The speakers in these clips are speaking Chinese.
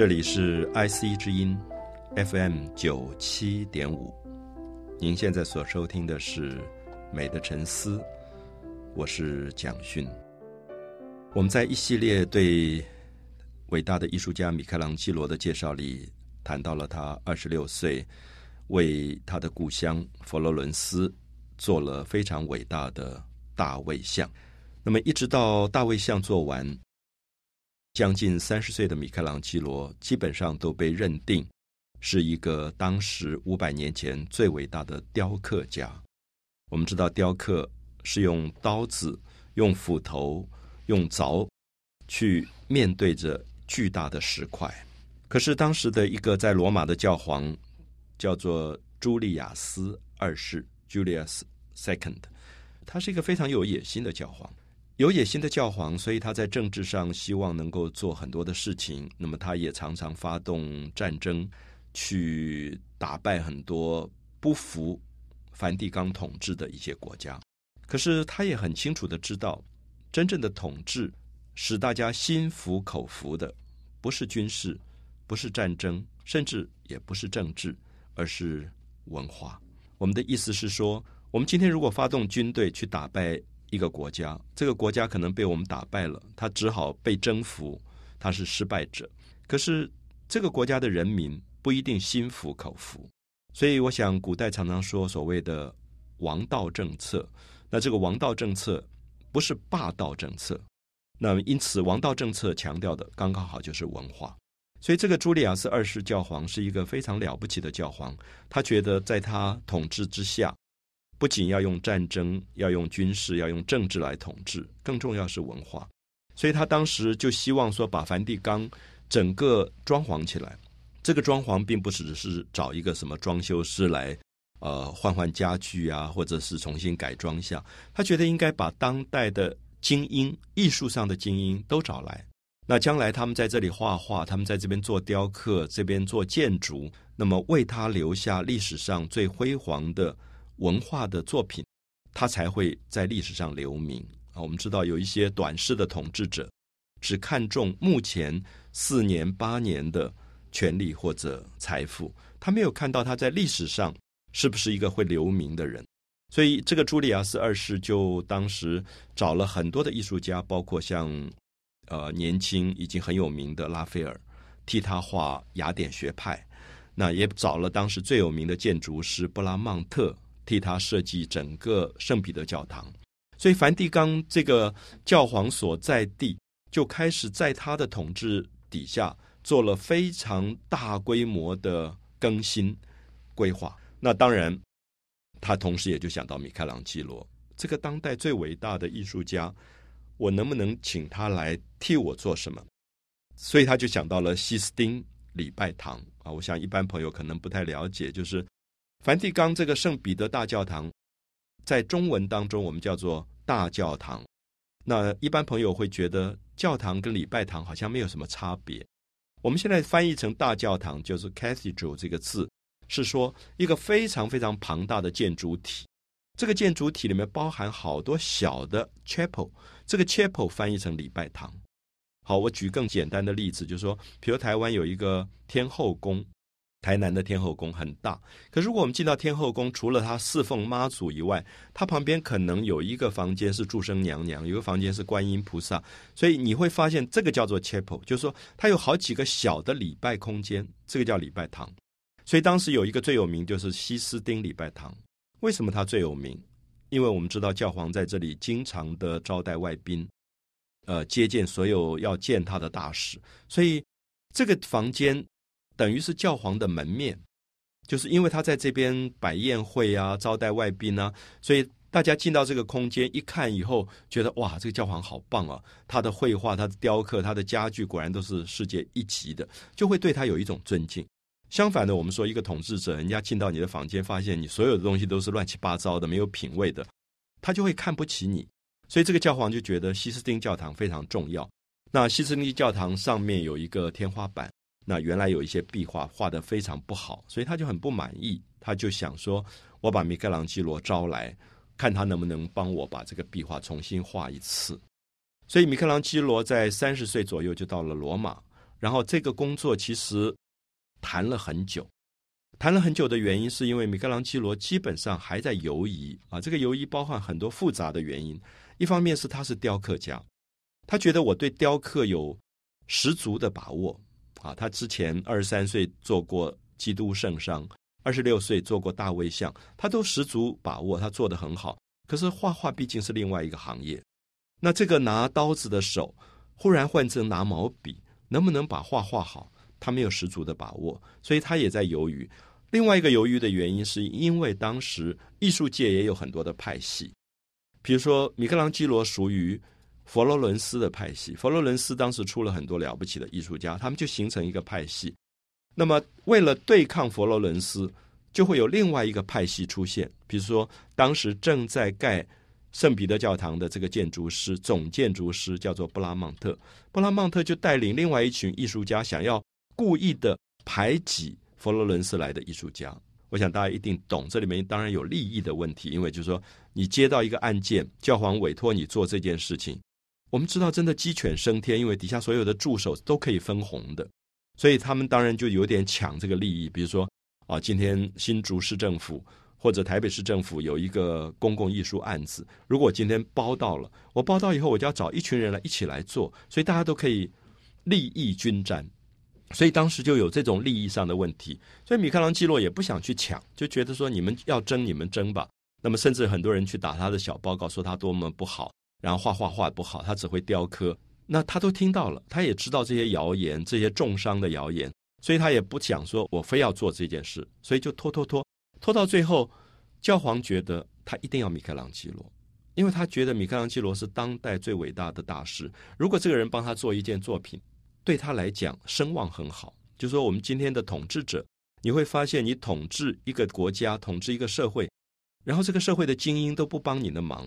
这里是 IC 之音 FM 九七点五，您现在所收听的是《美的沉思》，我是蒋勋。我们在一系列对伟大的艺术家米开朗基罗的介绍里，谈到了他二十六岁为他的故乡佛罗伦斯做了非常伟大的大卫像。那么，一直到大卫像做完。将近三十岁的米开朗基罗，基本上都被认定是一个当时五百年前最伟大的雕刻家。我们知道，雕刻是用刀子、用斧头、用凿去面对着巨大的石块。可是，当时的一个在罗马的教皇叫做朱利亚斯二世 （Julius II），他是一个非常有野心的教皇。有野心的教皇，所以他在政治上希望能够做很多的事情。那么，他也常常发动战争，去打败很多不服梵蒂冈统治的一些国家。可是，他也很清楚的知道，真正的统治使大家心服口服的，不是军事，不是战争，甚至也不是政治，而是文化。我们的意思是说，我们今天如果发动军队去打败。一个国家，这个国家可能被我们打败了，他只好被征服，他是失败者。可是这个国家的人民不一定心服口服，所以我想，古代常常说所谓的王道政策，那这个王道政策不是霸道政策，那么因此王道政策强调的刚刚好就是文化。所以这个朱利亚斯二世教皇是一个非常了不起的教皇，他觉得在他统治之下。不仅要用战争、要用军事、要用政治来统治，更重要是文化。所以他当时就希望说，把梵蒂冈整个装潢起来。这个装潢并不只是找一个什么装修师来，呃，换换家具啊，或者是重新改装一下。他觉得应该把当代的精英、艺术上的精英都找来。那将来他们在这里画画，他们在这边做雕刻，这边做建筑，那么为他留下历史上最辉煌的。文化的作品，他才会在历史上留名啊！我们知道有一些短视的统治者，只看重目前四年八年的权力或者财富，他没有看到他在历史上是不是一个会留名的人。所以，这个朱利亚斯二世就当时找了很多的艺术家，包括像呃年轻已经很有名的拉斐尔，替他画雅典学派。那也找了当时最有名的建筑师布拉曼特。替他设计整个圣彼得教堂，所以梵蒂冈这个教皇所在地就开始在他的统治底下做了非常大规模的更新规划。那当然，他同时也就想到米开朗基罗这个当代最伟大的艺术家，我能不能请他来替我做什么？所以他就想到了西斯丁礼拜堂啊。我想一般朋友可能不太了解，就是。梵蒂冈这个圣彼得大教堂，在中文当中我们叫做大教堂。那一般朋友会觉得教堂跟礼拜堂好像没有什么差别。我们现在翻译成大教堂，就是 cathedral 这个字，是说一个非常非常庞大的建筑体。这个建筑体里面包含好多小的 chapel，这个 chapel 翻译成礼拜堂。好，我举更简单的例子，就是说，比如台湾有一个天后宫。台南的天后宫很大，可如果我们进到天后宫，除了它侍奉妈祖以外，它旁边可能有一个房间是祝生娘娘，有个房间是观音菩萨，所以你会发现这个叫做 chapel，就是说它有好几个小的礼拜空间，这个叫礼拜堂。所以当时有一个最有名就是西斯丁礼拜堂，为什么它最有名？因为我们知道教皇在这里经常的招待外宾，呃，接见所有要见他的大使，所以这个房间。等于是教皇的门面，就是因为他在这边摆宴会啊，招待外宾啊，所以大家进到这个空间一看以后，觉得哇，这个教皇好棒啊！他的绘画、他的雕刻、他的家具，果然都是世界一级的，就会对他有一种尊敬。相反的，我们说一个统治者，人家进到你的房间，发现你所有的东西都是乱七八糟的，没有品味的，他就会看不起你。所以这个教皇就觉得西斯丁教堂非常重要。那西斯丁教堂上面有一个天花板。那原来有一些壁画画的非常不好，所以他就很不满意，他就想说：“我把米开朗基罗招来，看他能不能帮我把这个壁画重新画一次。”所以米开朗基罗在三十岁左右就到了罗马，然后这个工作其实谈了很久，谈了很久的原因是因为米开朗基罗基本上还在犹疑啊。这个犹疑包含很多复杂的原因，一方面是他是雕刻家，他觉得我对雕刻有十足的把握啊。他之前二十三岁做过基督圣殇，二十六岁做过大卫像，他都十足把握，他做得很好。可是画画毕竟是另外一个行业，那这个拿刀子的手忽然换成拿毛笔，能不能把画画好？他没有十足的把握，所以他也在犹豫。另外一个犹豫的原因，是因为当时艺术界也有很多的派系，比如说米开朗基罗属于佛罗伦斯的派系，佛罗伦斯当时出了很多了不起的艺术家，他们就形成一个派系。那么为了对抗佛罗伦斯。就会有另外一个派系出现，比如说当时正在盖圣彼得教堂的这个建筑师，总建筑师叫做布拉曼特。布拉曼特就带领另外一群艺术家，想要故意的排挤佛罗伦斯来的艺术家。我想大家一定懂，这里面当然有利益的问题，因为就是说你接到一个案件，教皇委托你做这件事情，我们知道真的鸡犬升天，因为底下所有的助手都可以分红的，所以他们当然就有点抢这个利益，比如说。啊，今天新竹市政府或者台北市政府有一个公共艺术案子，如果今天包到了，我包到以后，我就要找一群人来一起来做，所以大家都可以利益均沾，所以当时就有这种利益上的问题，所以米开朗基罗也不想去抢，就觉得说你们要争你们争吧。那么甚至很多人去打他的小报告，说他多么不好，然后画画画不好，他只会雕刻，那他都听到了，他也知道这些谣言，这些重伤的谣言。所以他也不想说，我非要做这件事，所以就拖拖拖，拖到最后，教皇觉得他一定要米开朗基罗，因为他觉得米开朗基罗是当代最伟大的大师。如果这个人帮他做一件作品，对他来讲声望很好。就说我们今天的统治者，你会发现，你统治一个国家，统治一个社会，然后这个社会的精英都不帮你的忙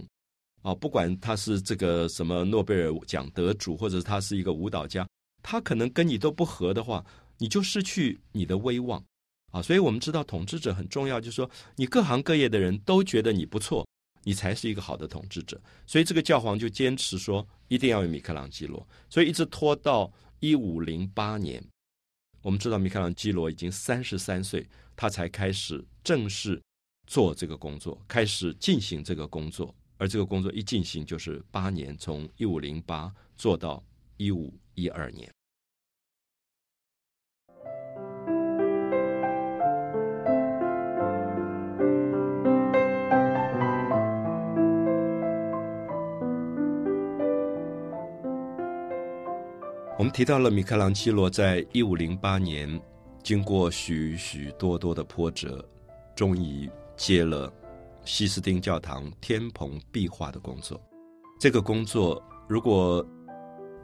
啊，不管他是这个什么诺贝尔奖得主，或者他是一个舞蹈家，他可能跟你都不合的话。你就失去你的威望啊！所以我们知道统治者很重要，就是说你各行各业的人都觉得你不错，你才是一个好的统治者。所以这个教皇就坚持说一定要有米开朗基罗，所以一直拖到一五零八年。我们知道米开朗基罗已经三十三岁，他才开始正式做这个工作，开始进行这个工作。而这个工作一进行就是八年，从一五零八做到一五一二年。我们提到了米开朗基罗在一五零八年，经过许许多多的波折，终于接了西斯丁教堂天棚壁画的工作。这个工作，如果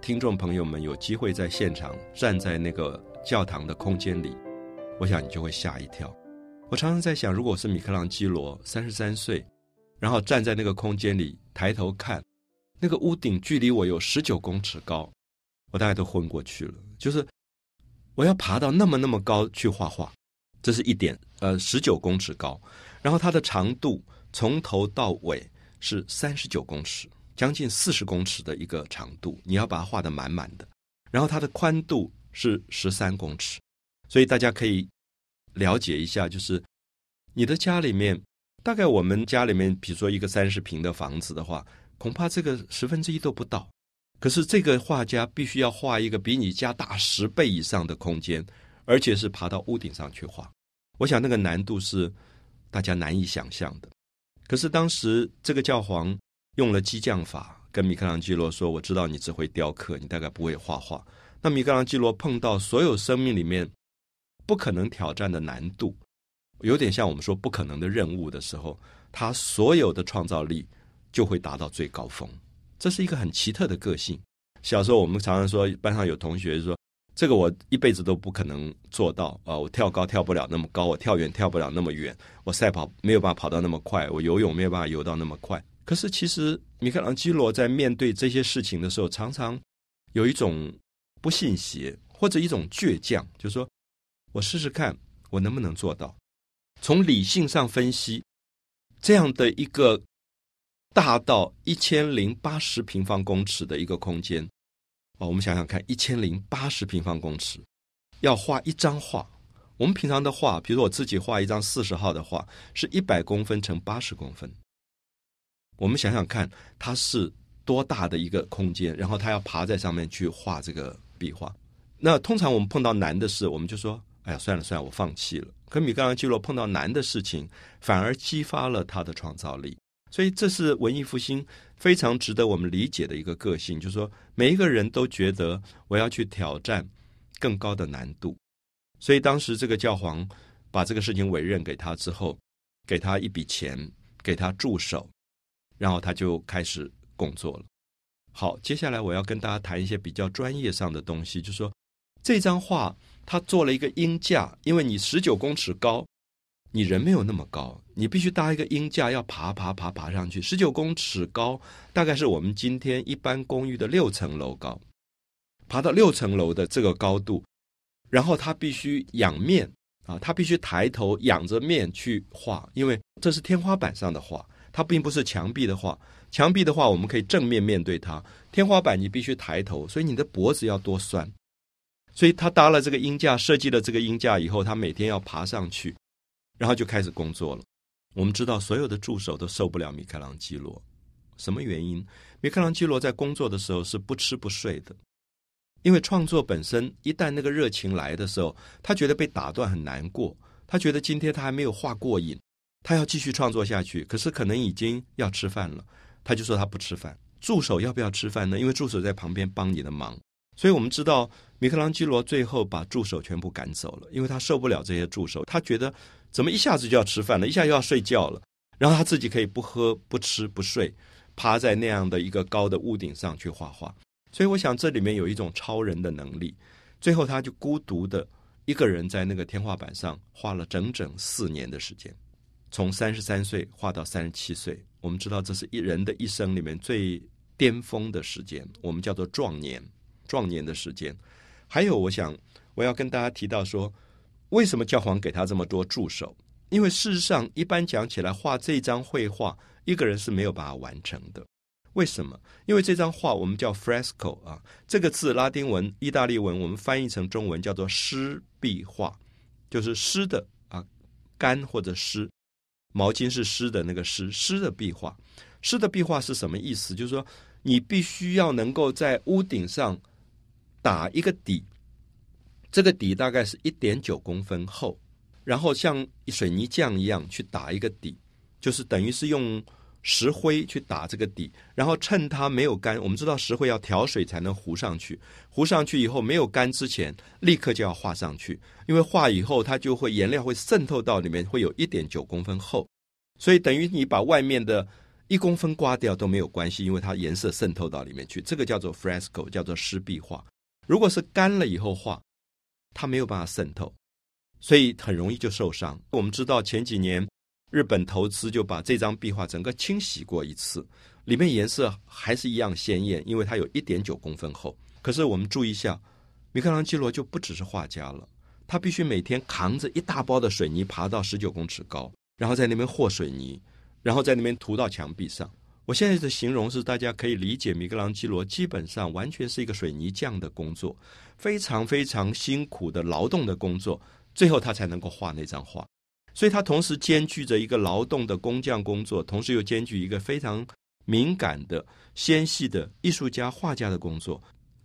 听众朋友们有机会在现场站在那个教堂的空间里，我想你就会吓一跳。我常常在想，如果是米开朗基罗三十三岁，然后站在那个空间里抬头看，那个屋顶距离我有十九公尺高。我大概都昏过去了，就是我要爬到那么那么高去画画，这是一点，呃，十九公尺高，然后它的长度从头到尾是三十九公尺，将近四十公尺的一个长度，你要把它画的满满的，然后它的宽度是十三公尺，所以大家可以了解一下，就是你的家里面，大概我们家里面，比如说一个三十平的房子的话，恐怕这个十分之一都不到。可是这个画家必须要画一个比你家大十倍以上的空间，而且是爬到屋顶上去画。我想那个难度是大家难以想象的。可是当时这个教皇用了激将法，跟米开朗基罗说：“我知道你只会雕刻，你大概不会画画。”那米开朗基罗碰到所有生命里面不可能挑战的难度，有点像我们说不可能的任务的时候，他所有的创造力就会达到最高峰。这是一个很奇特的个性。小时候我们常常说，班上有同学说：“这个我一辈子都不可能做到啊！我跳高跳不了那么高，我跳远跳不了那么远，我赛跑没有办法跑到那么快，我游泳没有办法游到那么快。”可是其实米开朗基罗在面对这些事情的时候，常常有一种不信邪或者一种倔强，就是说我试试看，我能不能做到？从理性上分析，这样的一个。大到一千零八十平方公尺的一个空间，哦，我们想想看，一千零八十平方公尺，要画一张画。我们平常的画，比如我自己画一张四十号的画，是一百公分乘八十公分。我们想想看，它是多大的一个空间，然后他要爬在上面去画这个壁画。那通常我们碰到难的事，我们就说：“哎呀，算了算了，我放弃了。”可米开朗基罗碰到难的事情，反而激发了他的创造力。所以这是文艺复兴非常值得我们理解的一个个性，就是说每一个人都觉得我要去挑战更高的难度。所以当时这个教皇把这个事情委任给他之后，给他一笔钱，给他助手，然后他就开始工作了。好，接下来我要跟大家谈一些比较专业上的东西，就是说这张画他做了一个鹰架，因为你十九公尺高。你人没有那么高，你必须搭一个鹰架，要爬爬爬爬上去。十九公尺高，大概是我们今天一般公寓的六层楼高。爬到六层楼的这个高度，然后他必须仰面啊，他必须抬头仰着面去画，因为这是天花板上的画，它并不是墙壁的画。墙壁的话，我们可以正面面对它；天花板你必须抬头，所以你的脖子要多酸。所以他搭了这个鹰架，设计了这个鹰架以后，他每天要爬上去。然后就开始工作了。我们知道，所有的助手都受不了米开朗基罗。什么原因？米开朗基罗在工作的时候是不吃不睡的，因为创作本身一旦那个热情来的时候，他觉得被打断很难过。他觉得今天他还没有画过瘾，他要继续创作下去。可是可能已经要吃饭了，他就说他不吃饭。助手要不要吃饭呢？因为助手在旁边帮你的忙。所以我们知道，米开朗基罗最后把助手全部赶走了，因为他受不了这些助手，他觉得。怎么一下子就要吃饭了？一下又要睡觉了。然后他自己可以不喝、不吃、不睡，趴在那样的一个高的屋顶上去画画。所以我想这里面有一种超人的能力。最后他就孤独的一个人在那个天花板上画了整整四年的时间，从三十三岁画到三十七岁。我们知道这是一人的一生里面最巅峰的时间，我们叫做壮年、壮年的时间。还有，我想我要跟大家提到说。为什么教皇给他这么多助手？因为事实上，一般讲起来，画这张绘画，一个人是没有办法完成的。为什么？因为这张画我们叫 fresco 啊，这个字拉丁文、意大利文，我们翻译成中文叫做湿壁画，就是湿的啊，干或者湿，毛巾是湿的那个湿，湿的壁画。湿的壁画是什么意思？就是说，你必须要能够在屋顶上打一个底。这个底大概是一点九公分厚，然后像水泥匠一样去打一个底，就是等于是用石灰去打这个底，然后趁它没有干，我们知道石灰要调水才能糊上去，糊上去以后没有干之前，立刻就要画上去，因为画以后它就会颜料会渗透到里面，会有一点九公分厚，所以等于你把外面的一公分刮掉都没有关系，因为它颜色渗透到里面去，这个叫做 fresco，叫做湿壁画。如果是干了以后画。它没有办法渗透，所以很容易就受伤。我们知道前几年日本投资就把这张壁画整个清洗过一次，里面颜色还是一样鲜艳，因为它有一点九公分厚。可是我们注意一下，米开朗基罗就不只是画家了，他必须每天扛着一大包的水泥爬到十九公尺高，然后在那边和水泥，然后在那边涂到墙壁上。我现在的形容是大家可以理解，米开朗基罗基本上完全是一个水泥匠的工作，非常非常辛苦的劳动的工作，最后他才能够画那张画。所以他同时兼具着一个劳动的工匠工作，同时又兼具一个非常敏感的纤细的艺术家画家的工作。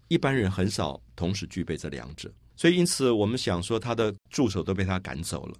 一般人很少同时具备这两者，所以因此我们想说，他的助手都被他赶走了。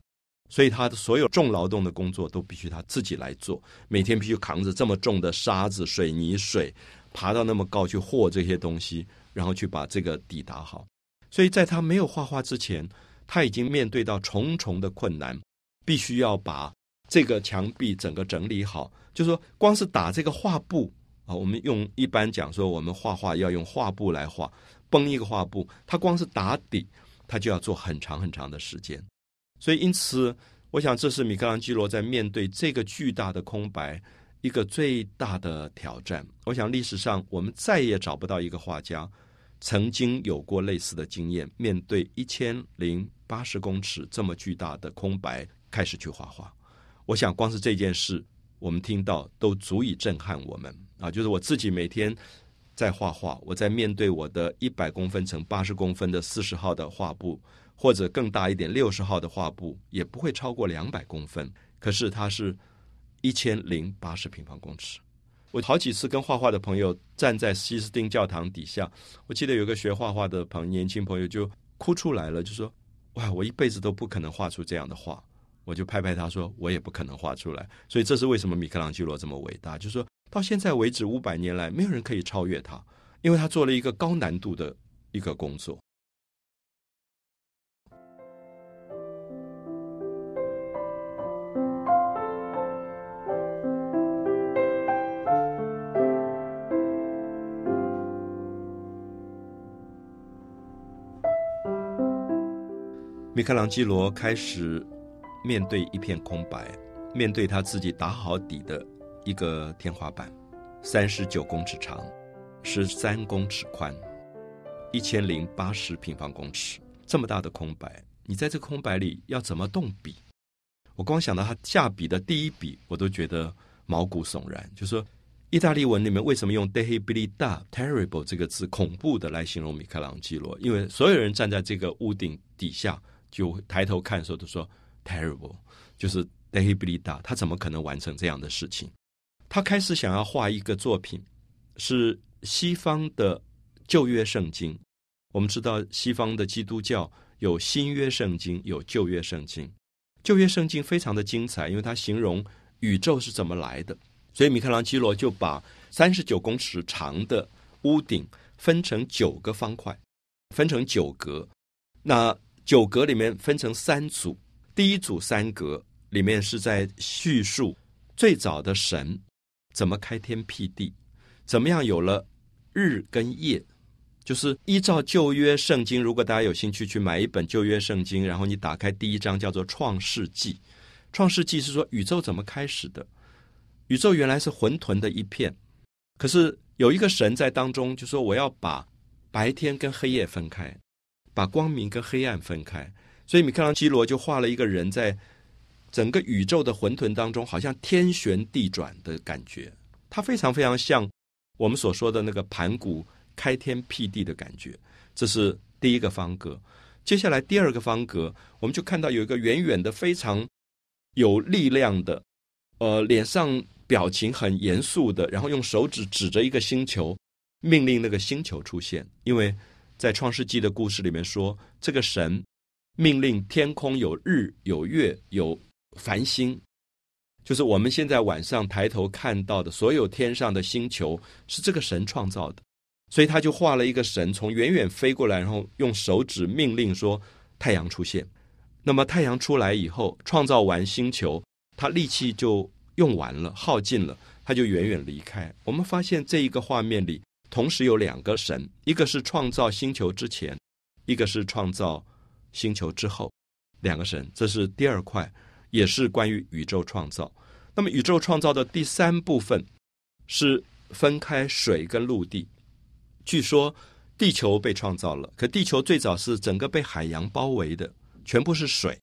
所以他的所有重劳动的工作都必须他自己来做，每天必须扛着这么重的沙子、水泥、水，爬到那么高去和这些东西，然后去把这个底打好。所以在他没有画画之前，他已经面对到重重的困难，必须要把这个墙壁整个整理好。就说光是打这个画布啊，我们用一般讲说，我们画画要用画布来画，绷一个画布，他光是打底，他就要做很长很长的时间。所以，因此，我想这是米开朗基罗在面对这个巨大的空白一个最大的挑战。我想历史上我们再也找不到一个画家曾经有过类似的经验，面对一千零八十公尺这么巨大的空白开始去画画。我想，光是这件事，我们听到都足以震撼我们啊！就是我自己每天在画画，我在面对我的一百公分乘八十公分的四十号的画布，或者更大一点六十号的画布，也不会超过两百公分。可是它是一千零八十平方公尺。我好几次跟画画的朋友站在西斯丁教堂底下，我记得有个学画画的朋年轻朋友就哭出来了，就说：“哇，我一辈子都不可能画出这样的画。”我就拍拍他说：“我也不可能画出来。”所以这是为什么米开朗基罗这么伟大，就是说。到现在为止，五百年来，没有人可以超越他，因为他做了一个高难度的一个工作。米开朗基罗开始面对一片空白，面对他自己打好底的。一个天花板，三十九公尺长，十三公尺宽，一千零八十平方公尺，这么大的空白，你在这空白里要怎么动笔？我光想到他下笔的第一笔，我都觉得毛骨悚然。就说意大利文里面为什么用 de habilita “terrible” 这个字，恐怖的来形容米开朗基罗？因为所有人站在这个屋顶底下，就抬头看的时候都说 “terrible”，就是 “terrible”，他怎么可能完成这样的事情？他开始想要画一个作品，是西方的旧约圣经。我们知道西方的基督教有新约圣经，有旧约圣经。旧约圣经非常的精彩，因为它形容宇宙是怎么来的。所以米开朗基罗就把三十九公尺长的屋顶分成九个方块，分成九格。那九格里面分成三组，第一组三格里面是在叙述最早的神。怎么开天辟地？怎么样有了日跟夜？就是依照旧约圣经。如果大家有兴趣去买一本旧约圣经，然后你打开第一章，叫做《创世纪》。创世纪是说宇宙怎么开始的？宇宙原来是混沌的一片，可是有一个神在当中，就说我要把白天跟黑夜分开，把光明跟黑暗分开。所以米开朗基罗就画了一个人在。整个宇宙的混沌当中，好像天旋地转的感觉，它非常非常像我们所说的那个盘古开天辟地的感觉。这是第一个方格。接下来第二个方格，我们就看到有一个远远的、非常有力量的，呃，脸上表情很严肃的，然后用手指指着一个星球，命令那个星球出现。因为在创世纪的故事里面说，这个神命令天空有日、有月、有。繁星，就是我们现在晚上抬头看到的所有天上的星球，是这个神创造的。所以他就画了一个神从远远飞过来，然后用手指命令说太阳出现。那么太阳出来以后，创造完星球，他力气就用完了，耗尽了，他就远远离开。我们发现这一个画面里，同时有两个神，一个是创造星球之前，一个是创造星球之后，两个神。这是第二块。也是关于宇宙创造。那么，宇宙创造的第三部分是分开水跟陆地。据说地球被创造了，可地球最早是整个被海洋包围的，全部是水。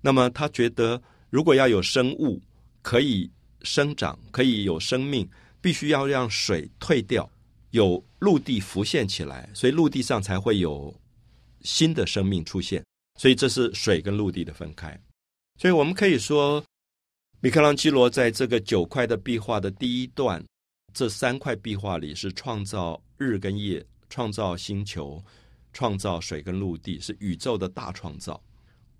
那么，他觉得如果要有生物可以生长、可以有生命，必须要让水退掉，有陆地浮现起来，所以陆地上才会有新的生命出现。所以，这是水跟陆地的分开。所以我们可以说，米开朗基罗在这个九块的壁画的第一段，这三块壁画里是创造日跟夜，创造星球，创造水跟陆地，是宇宙的大创造。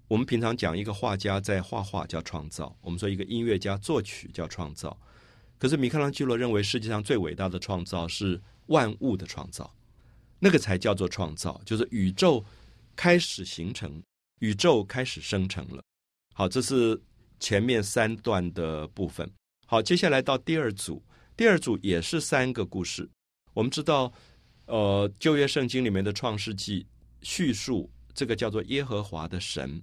我们平常讲一个画家在画画叫创造，我们说一个音乐家作曲叫创造。可是米开朗基罗认为世界上最伟大的创造是万物的创造，那个才叫做创造，就是宇宙开始形成，宇宙开始生成了。好，这是前面三段的部分。好，接下来到第二组，第二组也是三个故事。我们知道，呃，旧约圣经里面的创世纪叙述这个叫做耶和华的神，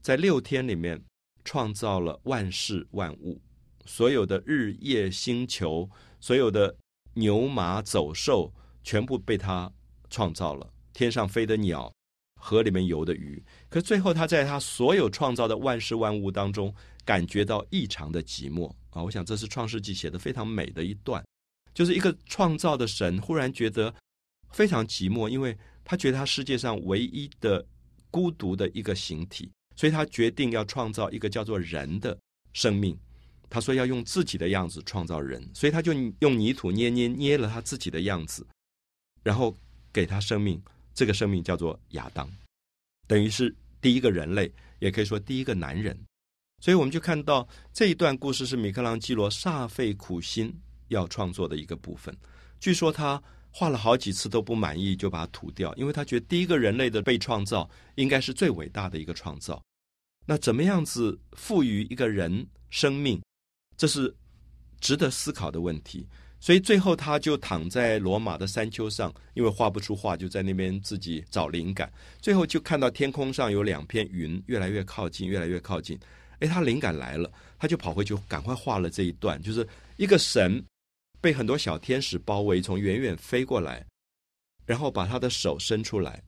在六天里面创造了万事万物，所有的日夜星球，所有的牛马走兽，全部被他创造了。天上飞的鸟。河里面游的鱼，可最后他在他所有创造的万事万物当中，感觉到异常的寂寞啊！我想这是创世纪写的非常美的一段，就是一个创造的神忽然觉得非常寂寞，因为他觉得他世界上唯一的孤独的一个形体，所以他决定要创造一个叫做人的生命。他说要用自己的样子创造人，所以他就用泥土捏捏捏了他自己的样子，然后给他生命。这个生命叫做亚当，等于是第一个人类，也可以说第一个男人。所以我们就看到这一段故事是米开朗基罗煞费苦心要创作的一个部分。据说他画了好几次都不满意，就把它涂掉，因为他觉得第一个人类的被创造应该是最伟大的一个创造。那怎么样子赋予一个人生命，这是值得思考的问题。所以最后他就躺在罗马的山丘上，因为画不出画，就在那边自己找灵感。最后就看到天空上有两片云越来越靠近，越来越靠近。哎，他灵感来了，他就跑回去，赶快画了这一段，就是一个神被很多小天使包围，从远远飞过来，然后把他的手伸出来，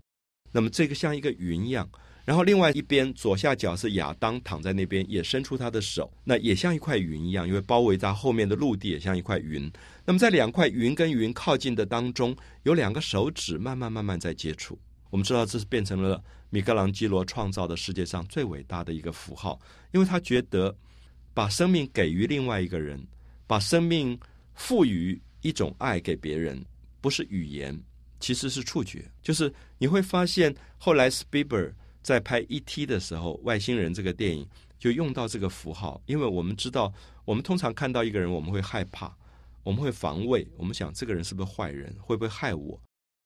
那么这个像一个云一样。然后另外一边左下角是亚当躺在那边，也伸出他的手，那也像一块云一样，因为包围在后面的陆地也像一块云。那么在两块云跟云靠近的当中，有两个手指慢慢慢慢在接触。我们知道这是变成了米开朗基罗创造的世界上最伟大的一个符号，因为他觉得把生命给予另外一个人，把生命赋予一种爱给别人，不是语言，其实是触觉。就是你会发现，后来 s p i b e r 在拍《E.T.》的时候，《外星人》这个电影就用到这个符号，因为我们知道，我们通常看到一个人，我们会害怕，我们会防卫，我们想这个人是不是坏人，会不会害我？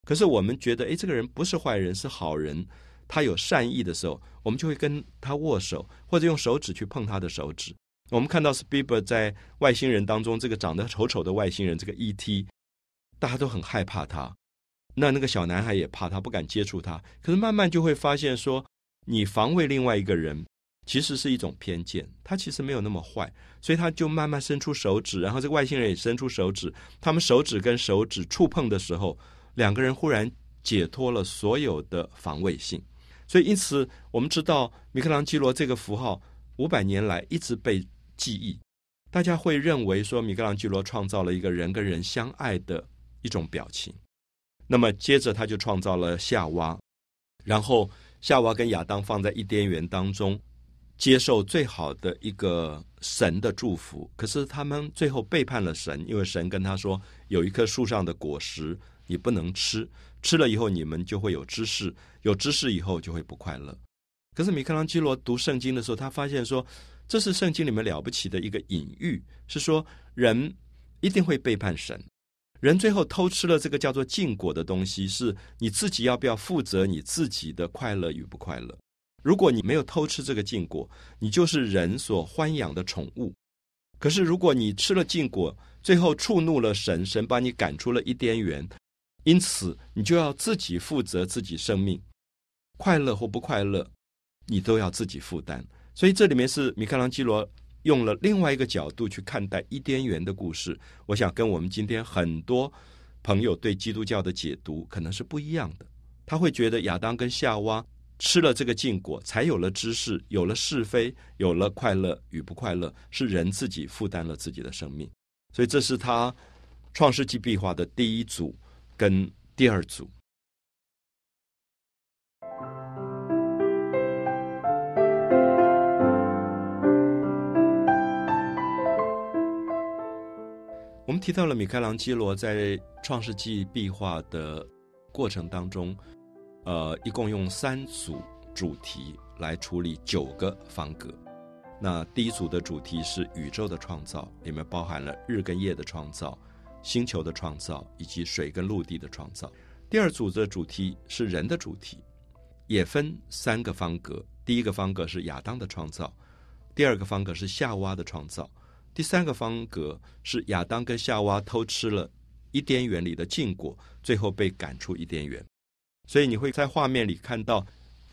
可是我们觉得，哎，这个人不是坏人，是好人，他有善意的时候，我们就会跟他握手，或者用手指去碰他的手指。我们看到 Spielberg 在外星人当中，这个长得丑丑的外星人，这个 E.T.，大家都很害怕他。那那个小男孩也怕他，不敢接触他。可是慢慢就会发现，说你防卫另外一个人，其实是一种偏见。他其实没有那么坏，所以他就慢慢伸出手指，然后这个外星人也伸出手指，他们手指跟手指触碰的时候。两个人忽然解脱了所有的防卫性，所以因此我们知道米开朗基罗这个符号五百年来一直被记忆。大家会认为说米开朗基罗创造了一个人跟人相爱的一种表情。那么接着他就创造了夏娃，然后夏娃跟亚当放在伊甸园当中，接受最好的一个神的祝福。可是他们最后背叛了神，因为神跟他说有一棵树上的果实。你不能吃，吃了以后你们就会有知识，有知识以后就会不快乐。可是米开朗基罗读圣经的时候，他发现说，这是圣经里面了不起的一个隐喻，是说人一定会背叛神，人最后偷吃了这个叫做禁果的东西，是你自己要不要负责你自己的快乐与不快乐？如果你没有偷吃这个禁果，你就是人所欢养的宠物。可是如果你吃了禁果，最后触怒了神，神把你赶出了伊甸园。因此，你就要自己负责自己生命，快乐或不快乐，你都要自己负担。所以，这里面是米开朗基罗用了另外一个角度去看待伊甸园的故事。我想跟我们今天很多朋友对基督教的解读可能是不一样的。他会觉得亚当跟夏娃吃了这个禁果，才有了知识，有了是非，有了快乐与不快乐，是人自己负担了自己的生命。所以，这是他创世纪壁画的第一组。跟第二组，提到了米开朗基罗在创世纪壁画的过程当中，呃，一共用三组主题来处理九个方格。那第一组的主题是宇宙的创造，里面包含了日跟夜的创造。星球的创造以及水跟陆地的创造。第二组的主题是人的主题，也分三个方格。第一个方格是亚当的创造，第二个方格是夏娃的创造，第三个方格是亚当跟夏娃偷吃了伊甸园里的禁果，最后被赶出伊甸园。所以你会在画面里看到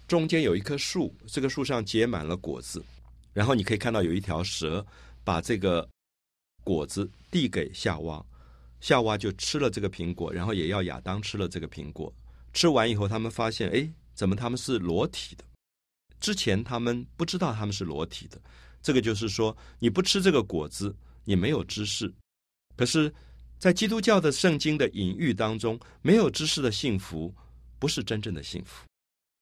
中间有一棵树，这个树上结满了果子，然后你可以看到有一条蛇把这个果子递给夏娃。夏娃就吃了这个苹果，然后也要亚当吃了这个苹果。吃完以后，他们发现，哎，怎么他们是裸体的？之前他们不知道他们是裸体的。这个就是说，你不吃这个果子，你没有知识。可是在基督教的圣经的隐喻当中，没有知识的幸福不是真正的幸福。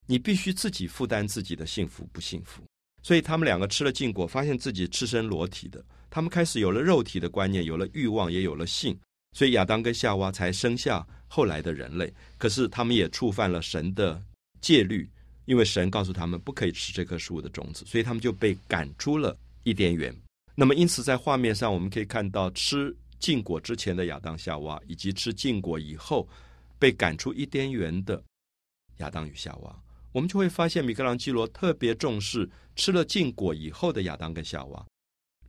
你必须自己负担自己的幸福不幸福。所以他们两个吃了禁果，发现自己赤身裸体的，他们开始有了肉体的观念，有了欲望，也有了性。所以亚当跟夏娃才生下后来的人类。可是他们也触犯了神的戒律，因为神告诉他们不可以吃这棵树的种子，所以他们就被赶出了伊甸园。那么因此在画面上我们可以看到吃。禁果之前的亚当夏娃，以及吃禁果以后被赶出伊甸园的亚当与夏娃，我们就会发现米开朗基罗特别重视吃了禁果以后的亚当跟夏娃。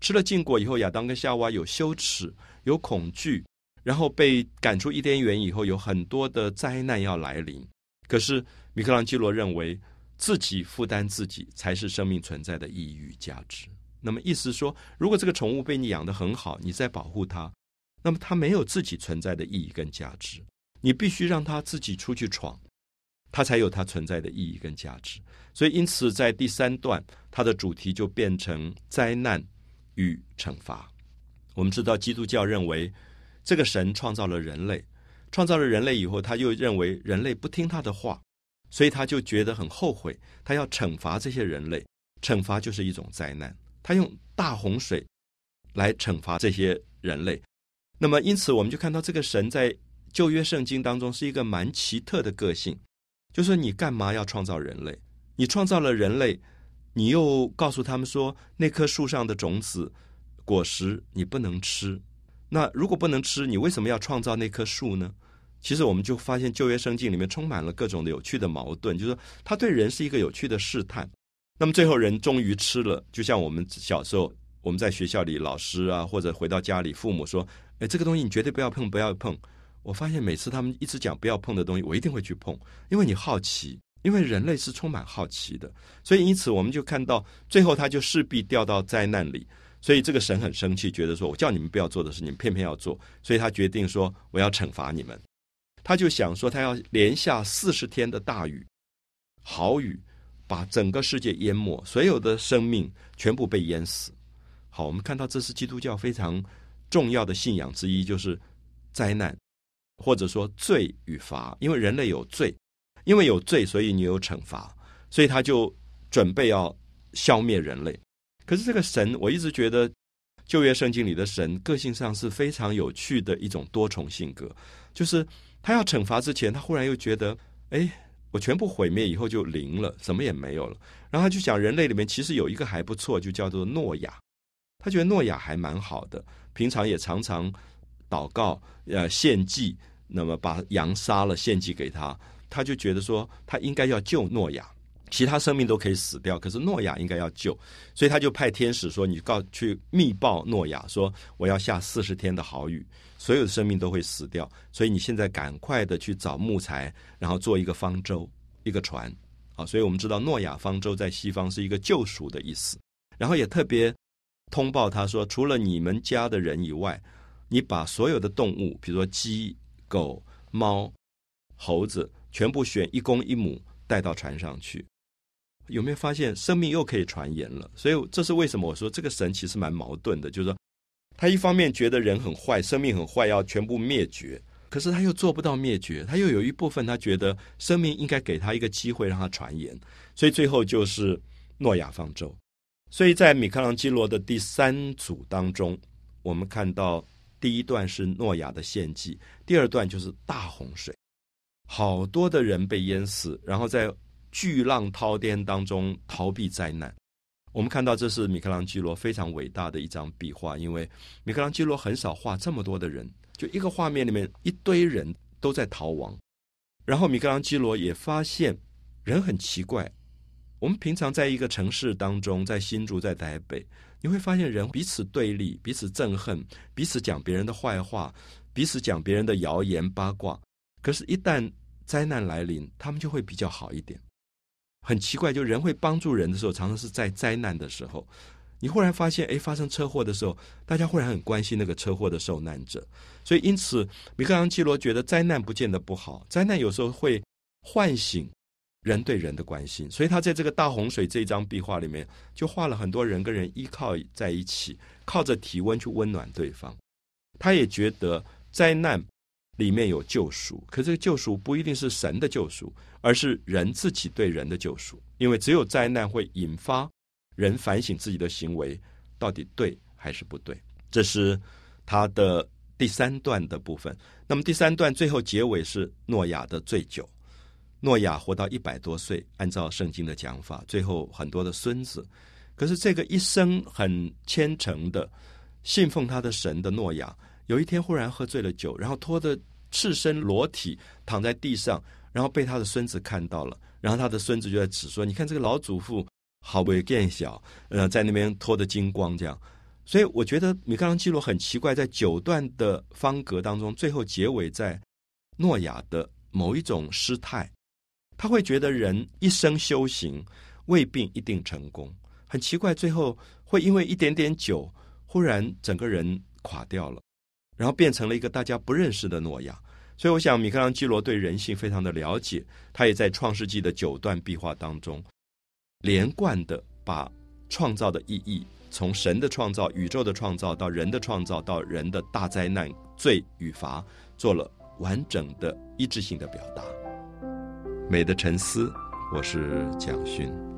吃了禁果以后，亚当跟夏娃有羞耻、有恐惧，然后被赶出伊甸园以后，有很多的灾难要来临。可是米开朗基罗认为，自己负担自己才是生命存在的意义与价值。那么意思说，如果这个宠物被你养得很好，你在保护它。那么它没有自己存在的意义跟价值，你必须让它自己出去闯，它才有它存在的意义跟价值。所以，因此在第三段，它的主题就变成灾难与惩罚。我们知道，基督教认为这个神创造了人类，创造了人类以后，他又认为人类不听他的话，所以他就觉得很后悔，他要惩罚这些人类。惩罚就是一种灾难，他用大洪水来惩罚这些人类。那么，因此我们就看到这个神在旧约圣经当中是一个蛮奇特的个性，就是你干嘛要创造人类？你创造了人类，你又告诉他们说那棵树上的种子果实你不能吃。那如果不能吃，你为什么要创造那棵树呢？其实我们就发现旧约圣经里面充满了各种的有趣的矛盾，就是说他对人是一个有趣的试探。那么最后人终于吃了，就像我们小时候我们在学校里老师啊，或者回到家里父母说。哎，这个东西你绝对不要碰，不要碰！我发现每次他们一直讲不要碰的东西，我一定会去碰，因为你好奇，因为人类是充满好奇的，所以因此我们就看到最后他就势必掉到灾难里，所以这个神很生气，觉得说我叫你们不要做的事，你们偏偏要做，所以他决定说我要惩罚你们，他就想说他要连下四十天的大雨，好雨，把整个世界淹没，所有的生命全部被淹死。好，我们看到这是基督教非常。重要的信仰之一就是灾难，或者说罪与罚。因为人类有罪，因为有罪，所以你有惩罚，所以他就准备要消灭人类。可是这个神，我一直觉得旧约圣经里的神个性上是非常有趣的一种多重性格。就是他要惩罚之前，他忽然又觉得，哎，我全部毁灭以后就零了，什么也没有了。然后他就想，人类里面其实有一个还不错，就叫做诺亚。他觉得诺亚还蛮好的。平常也常常祷告，呃，献祭，那么把羊杀了献祭给他，他就觉得说他应该要救诺亚，其他生命都可以死掉，可是诺亚应该要救，所以他就派天使说：“你告去密报诺亚，说我要下四十天的好雨，所有的生命都会死掉，所以你现在赶快的去找木材，然后做一个方舟，一个船，啊，所以我们知道诺亚方舟在西方是一个救赎的意思，然后也特别。”通报他说：“除了你们家的人以外，你把所有的动物，比如说鸡、狗、猫、猴子，全部选一公一母带到船上去。有没有发现生命又可以传言了？所以这是为什么我说这个神其实蛮矛盾的，就是说他一方面觉得人很坏，生命很坏，要全部灭绝，可是他又做不到灭绝，他又有一部分他觉得生命应该给他一个机会让他传言，所以最后就是诺亚方舟。”所以在米开朗基罗的第三组当中，我们看到第一段是诺亚的献祭，第二段就是大洪水，好多的人被淹死，然后在巨浪滔天当中逃避灾难。我们看到这是米开朗基罗非常伟大的一张壁画，因为米开朗基罗很少画这么多的人，就一个画面里面一堆人都在逃亡。然后米开朗基罗也发现人很奇怪。我们平常在一个城市当中，在新竹、在台北，你会发现人彼此对立、彼此憎恨、彼此讲别人的坏话、彼此讲别人的谣言八卦。可是，一旦灾难来临，他们就会比较好一点。很奇怪，就人会帮助人的时候，常常是在灾难的时候。你忽然发现，哎，发生车祸的时候，大家忽然很关心那个车祸的受难者。所以，因此，米开朗基罗觉得灾难不见得不好，灾难有时候会唤醒。人对人的关心，所以他在这个大洪水这一张壁画里面，就画了很多人跟人依靠在一起，靠着体温去温暖对方。他也觉得灾难里面有救赎，可这个救赎不一定是神的救赎，而是人自己对人的救赎。因为只有灾难会引发人反省自己的行为到底对还是不对。这是他的第三段的部分。那么第三段最后结尾是诺亚的醉酒。诺亚活到一百多岁，按照圣经的讲法，最后很多的孙子。可是这个一生很虔诚的信奉他的神的诺亚，有一天忽然喝醉了酒，然后拖着赤身裸体躺在地上，然后被他的孙子看到了，然后他的孙子就在指说：“你看这个老祖父好为变小，呃，在那边脱得精光这样。”所以我觉得米开朗基罗很奇怪，在九段的方格当中，最后结尾在诺亚的某一种失态。他会觉得人一生修行未必一定成功，很奇怪，最后会因为一点点酒，忽然整个人垮掉了，然后变成了一个大家不认识的诺亚。所以，我想米开朗基罗对人性非常的了解，他也在《创世纪》的九段壁画当中，连贯的把创造的意义，从神的创造、宇宙的创造到人的创造，到人的大灾难、罪与罚，做了完整的一致性的表达。美的沉思，我是蒋勋。